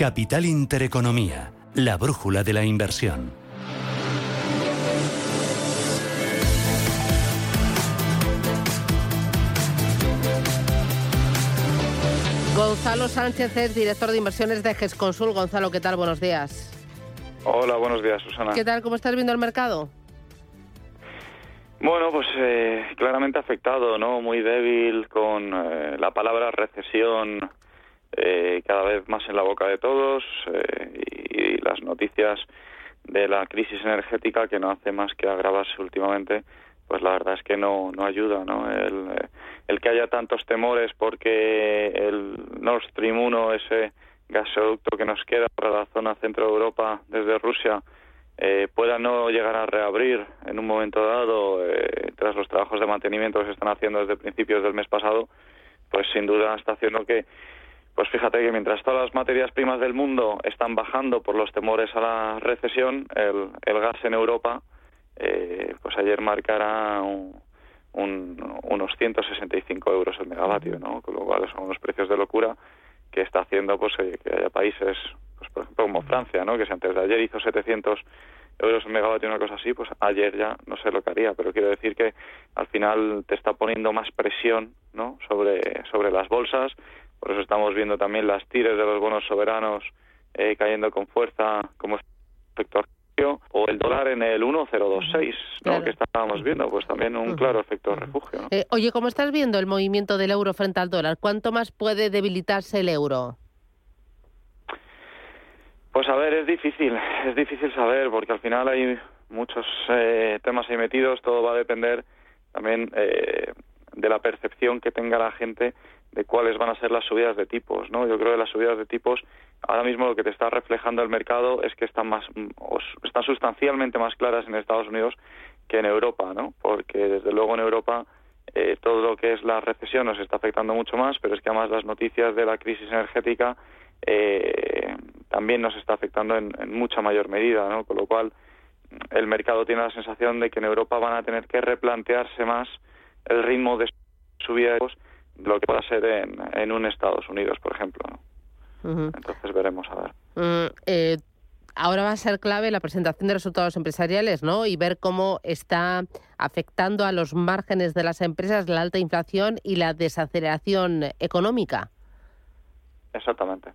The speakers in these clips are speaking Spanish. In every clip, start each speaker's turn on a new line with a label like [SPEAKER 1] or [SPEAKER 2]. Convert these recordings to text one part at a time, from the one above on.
[SPEAKER 1] Capital Intereconomía, la brújula de la inversión.
[SPEAKER 2] Gonzalo Sánchez es director de inversiones de GESConsul. Gonzalo, ¿qué tal? Buenos días.
[SPEAKER 3] Hola, buenos días, Susana.
[SPEAKER 2] ¿Qué tal? ¿Cómo estás viendo el mercado?
[SPEAKER 3] Bueno, pues eh, claramente afectado, ¿no? Muy débil, con eh, la palabra recesión eh, cada vez más en la boca de todos y, y, las noticias de la crisis energética que no hace más que agravarse últimamente pues la verdad es que no, no ayuda, ¿no? El, el que haya tantos temores porque el Nord Stream 1, ese gasoducto que nos queda para la zona centro de Europa desde Rusia, eh, pueda no llegar a reabrir en un momento dado eh, tras los trabajos de mantenimiento que se están haciendo desde principios del mes pasado, pues sin duda está haciendo que, pues fíjate que mientras todas las materias primas del mundo están bajando por los temores a la recesión, el, el gas en Europa eh, pues ayer marcará un, unos 165 euros el megavatio, ¿no? Con lo cual son unos precios de locura que está haciendo pues que haya países, pues por ejemplo como Francia, ¿no? Que si antes de ayer hizo 700 euros el megavatio, una cosa así, pues ayer ya no sé lo que haría, pero quiero decir que al final te está poniendo más presión, ¿no? Sobre, sobre las bolsas, por eso estamos viendo también las tires de los bonos soberanos eh, cayendo con fuerza como efecto o el dólar en el 1,026, ¿no? que estábamos viendo, pues también un claro efecto refugio.
[SPEAKER 2] Eh, oye, ¿cómo estás viendo el movimiento del euro frente al dólar? ¿Cuánto más puede debilitarse el euro?
[SPEAKER 3] Pues a ver, es difícil, es difícil saber, porque al final hay muchos eh, temas ahí metidos, todo va a depender también eh, de la percepción que tenga la gente de cuáles van a ser las subidas de tipos, ¿no? Yo creo que las subidas de tipos ahora mismo lo que te está reflejando el mercado es que están más están sustancialmente más claras en Estados Unidos que en Europa, ¿no? Porque desde luego en Europa eh, todo lo que es la recesión nos está afectando mucho más, pero es que además las noticias de la crisis energética eh, también nos está afectando en, mucha mayor medida, ¿no? Con lo cual el mercado tiene la sensación de que en Europa van a tener que replantearse más el ritmo de subida de lo que pueda ser en, en un Estados Unidos, por ejemplo. Entonces veremos a ver.
[SPEAKER 2] Mm, eh, ahora va a ser clave la presentación de resultados empresariales, ¿no? Y ver cómo está afectando a los márgenes de las empresas la alta inflación y la desaceleración económica.
[SPEAKER 3] Exactamente.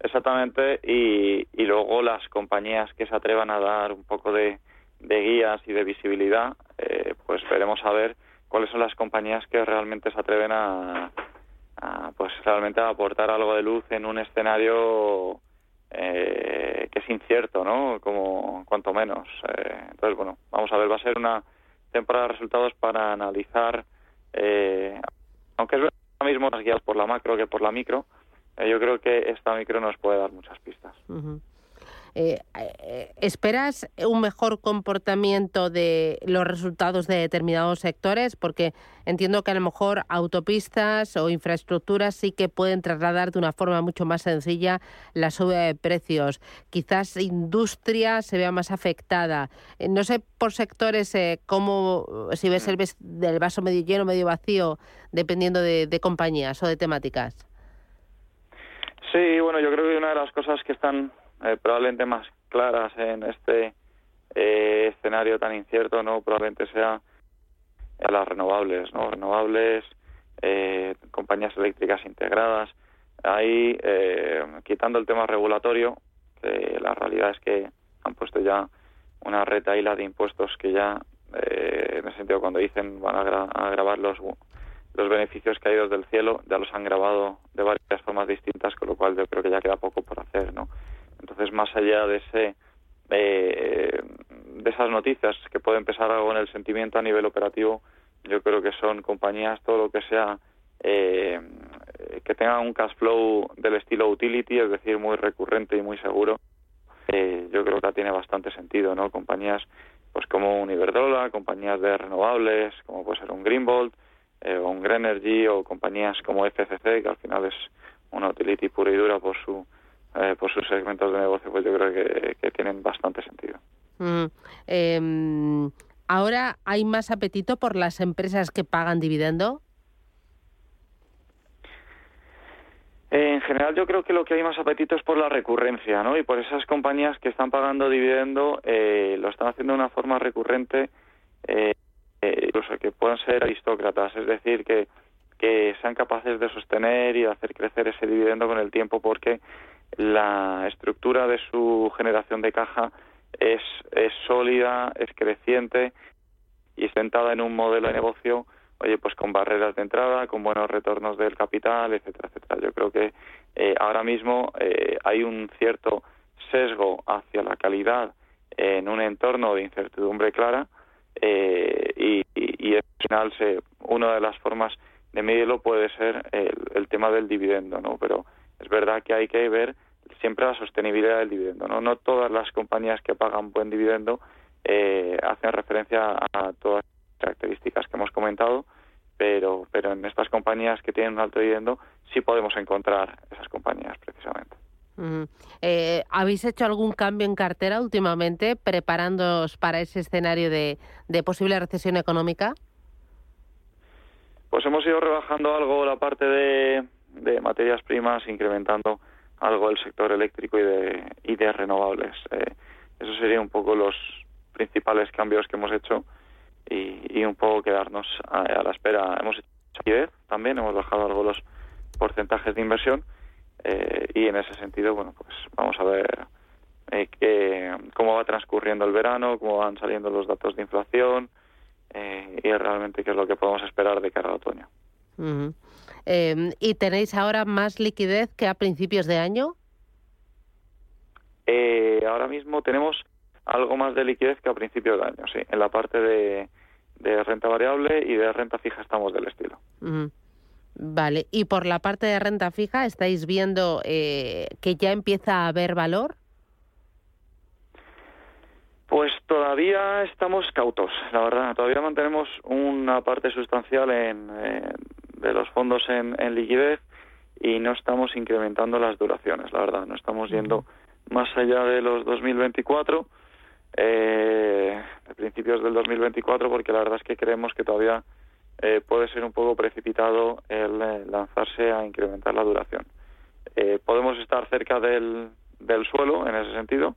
[SPEAKER 3] Exactamente, y, y luego las compañías que se atrevan a dar un poco de, de guías y de visibilidad, eh, pues veremos a ver cuáles son las compañías que realmente se atreven a, pues realmente a aportar algo de luz en un escenario eh, que es incierto, ¿no? Como cuanto menos. Eh, entonces, bueno, vamos a ver, va a ser una temporada de resultados para analizar, eh, aunque es ahora mismo más guiados por la macro que por la micro, yo creo que esta micro nos puede dar muchas pistas.
[SPEAKER 2] Eh, eh, ¿Esperas un mejor comportamiento de los resultados de determinados sectores? Porque entiendo que a lo mejor autopistas o infraestructuras sí que pueden trasladar de una forma mucho más sencilla la subida de precios. Quizás industria se vea más afectada. Eh, no sé por sectores cómo, si ves el del vaso medio lleno, medio vacío, dependiendo de, de compañías o de temáticas.
[SPEAKER 3] Sí, bueno, yo creo que una de las cosas que están eh, probablemente más claras en este eh, escenario tan incierto, no probablemente sea las renovables, no renovables, eh, compañías eléctricas integradas. Ahí, quitando el tema regulatorio, que la realidad es que han puesto ya una retaila de impuestos que ya, en el sentido cuando dicen van a, a grabar los los beneficios caídos del cielo ya los han grabado de varias formas distintas, con lo cual yo creo que ya queda poco por hacer, ¿no? Más allá de ese eh, de esas noticias que pueden pesar algo en el sentimiento a nivel operativo, yo creo que son compañías todo lo que sea eh, que tengan un cash flow del estilo utility, es decir, muy recurrente y muy seguro. Eh, yo creo que tiene bastante sentido, ¿no? Compañías pues como un Iberdrola, compañías de renovables, como puede ser un Greenbolt, eh, o un Greenergy, o compañías como FCC, que al final es una utility pura y dura por su eh, por sus segmentos de negocio, pues yo creo que, tienen bastante sentido.
[SPEAKER 2] Mm, em, Ahora hay más apetito por las empresas que pagan dividendo.
[SPEAKER 3] En general yo creo que lo que hay más apetito es por la recurrencia, ¿no? Y por esas compañías que están pagando dividendo eh, lo están haciendo de una forma recurrente, eh, incluso que puedan ser aristócratas, es decir, que, que sean capaces de sostener y hacer crecer ese dividendo con el tiempo porque la estructura de su generación de caja es, es sólida, es creciente y sentada en un modelo de negocio oye, pues con barreras de entrada, con buenos retornos del capital, etcétera, etcétera. Yo creo que eh, ahora mismo eh, hay un cierto sesgo hacia la calidad en un entorno de incertidumbre clara eh, y, al final se, una de las formas de medirlo puede ser el, el, tema del dividendo, ¿no? Pero es verdad que hay que ver siempre la sostenibilidad del dividendo, ¿no? No todas las compañías que pagan buen dividendo hacen referencia a todas características que hemos comentado, pero, pero en estas compañías que tienen un alto dividendo sí podemos encontrar esas compañías precisamente.
[SPEAKER 2] Eh, ¿Habéis hecho algún cambio en cartera últimamente preparándoos para ese escenario de, posible recesión económica?
[SPEAKER 3] Pues hemos ido rebajando algo la parte de, materias primas, incrementando algo el sector eléctrico y de, y de renovables. Eh, esos serían un poco los principales cambios que hemos hecho y, un poco quedarnos a, la espera. Hemos hecho también, hemos bajado algo los porcentajes de inversión eh, y en ese sentido, bueno, pues vamos a ver eh, cómo va transcurriendo el verano, cómo van saliendo los datos de inflación eh, y realmente qué es lo que podemos esperar de cara al otoño.
[SPEAKER 2] Em, ¿Y tenéis ahora más liquidez que a principios de año?
[SPEAKER 3] ahora mismo tenemos algo más de liquidez que a principios de año, sí. En la parte de, renta variable y de renta fija estamos del estilo.
[SPEAKER 2] Vale, y por la parte de renta fija, ¿estáis viendo eh, que ya empieza a haber valor?
[SPEAKER 3] Pues todavía estamos cautos, la verdad. Todavía mantenemos una parte sustancial en, de los fondos en, liquidez y no estamos incrementando las duraciones, la verdad. No estamos yendo más allá de los 2024 eh, a principios del 2024 porque la verdad es que creemos que todavía eh, puede ser un poco precipitado el eh, lanzarse a incrementar la duración. Eh, podemos estar cerca del, del suelo en ese sentido,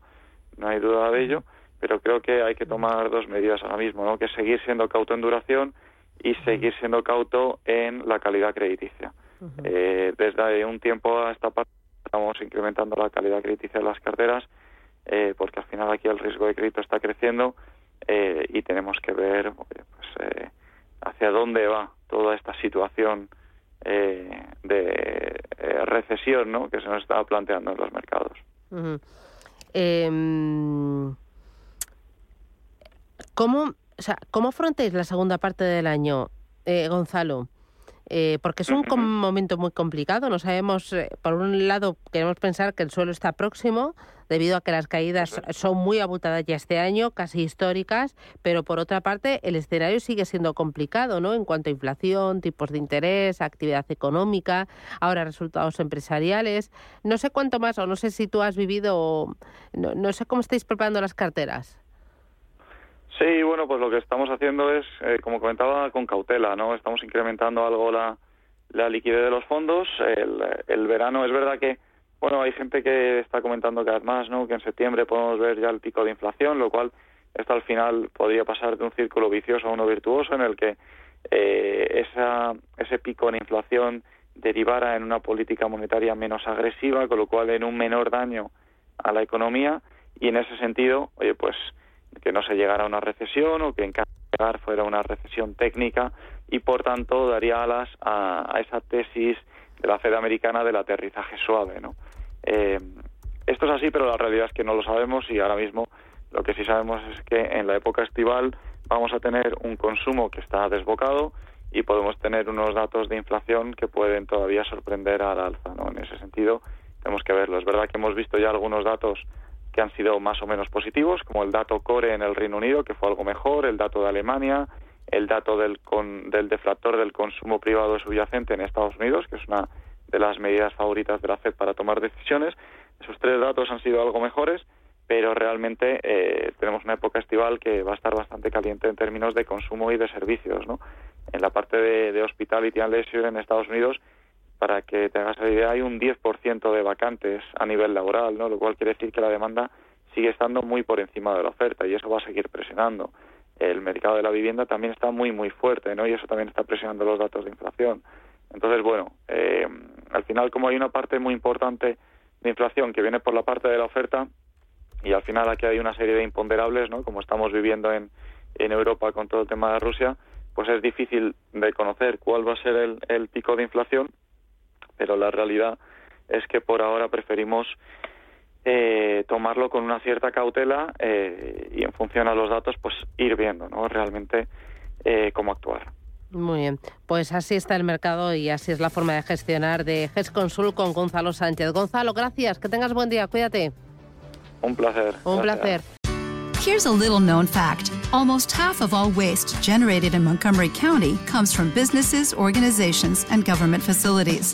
[SPEAKER 3] no hay duda de ello, pero creo que hay que tomar dos medidas ahora mismo, ¿no? que seguir siendo cauto en duración y seguir siendo cauto en la calidad crediticia. desde un tiempo a esta parte estamos incrementando la calidad crediticia de las carteras eh, porque al final aquí el riesgo de crédito está creciendo eh, y tenemos que ver pues, eh, hacia dónde va toda esta situación de recesión ¿no? que se nos está planteando en los mercados.
[SPEAKER 2] Em, ¿Cómo, o sea, ¿Cómo afrontáis la segunda parte del año, Gonzalo? Eh, porque es un momento muy complicado. No sabemos, eh, por un lado, queremos pensar que el suelo está próximo, debido a que las caídas son muy abultadas ya este año, casi históricas, pero por otra parte, el escenario sigue siendo complicado, ¿no? En cuanto a inflación, tipos de interés, actividad económica, ahora resultados empresariales. No sé cuánto más, o no sé si tú has vivido, no, no sé cómo estáis preparando las carteras.
[SPEAKER 3] Sí, bueno, pues lo que estamos haciendo es, eh, como comentaba, con cautela, ¿no? Estamos incrementando algo la, la liquidez de los fondos. El, el verano es verdad que, bueno, hay gente que está comentando cada vez más, ¿no? Que en septiembre podemos ver ya el pico de inflación, lo cual esto al final podría pasar de un círculo vicioso a uno virtuoso en el que eh, esa, ese pico en inflación derivara en una política monetaria menos agresiva, con lo cual en un menor daño a la economía y en ese sentido, oye, pues que no se llegara a una recesión o que en caso de llegar fuera una recesión técnica y por tanto daría alas a, esa tesis de la Fed americana del aterrizaje suave. ¿no? Eh, esto es así, pero la realidad es que no lo sabemos y ahora mismo lo que sí sabemos es que en la época estival vamos a tener un consumo que está desbocado y podemos tener unos datos de inflación que pueden todavía sorprender al alza. ¿no? En ese sentido, tenemos que verlo. Es verdad que hemos visto ya algunos datos que han sido más o menos positivos, como el dato core en el Reino Unido, que fue algo mejor, el dato de Alemania, el dato del, del deflactor del consumo privado subyacente en Estados Unidos, que es una de las medidas favoritas de la FED para tomar decisiones. Esos tres datos han sido algo mejores, pero realmente eh, tenemos una época estival que va a estar bastante caliente en términos de consumo y de servicios. ¿no? En la parte de, de hospitality and leisure en Estados Unidos, para que te hagas la idea, hay un 10% de vacantes a nivel laboral, ¿no? lo cual quiere decir que la demanda sigue estando muy por encima de la oferta y eso va a seguir presionando. El mercado de la vivienda también está muy, muy fuerte ¿no? y eso también está presionando los datos de inflación. Entonces, bueno, eh, al final, como hay una parte muy importante de inflación que viene por la parte de la oferta, y al final aquí hay una serie de imponderables, ¿no? Como estamos viviendo en, en Europa con todo el tema de Rusia, pues es difícil de conocer cuál va a ser el, el pico de inflación, pero la realidad es que por ahora preferimos eh, tomarlo con una cierta cautela eh, y en función a los datos, pues ir viendo, ¿no? Realmente eh, cómo actuar.
[SPEAKER 2] Muy bien, pues así está el mercado y así es la forma de gestionar de GES Consul con Gonzalo Sánchez. Gonzalo, gracias, que tengas buen día, cuídate.
[SPEAKER 3] Un placer.
[SPEAKER 2] Un placer.
[SPEAKER 4] Here's a little known fact. Almost half of all waste generated in Montgomery County comes from businesses, organizations, and government facilities.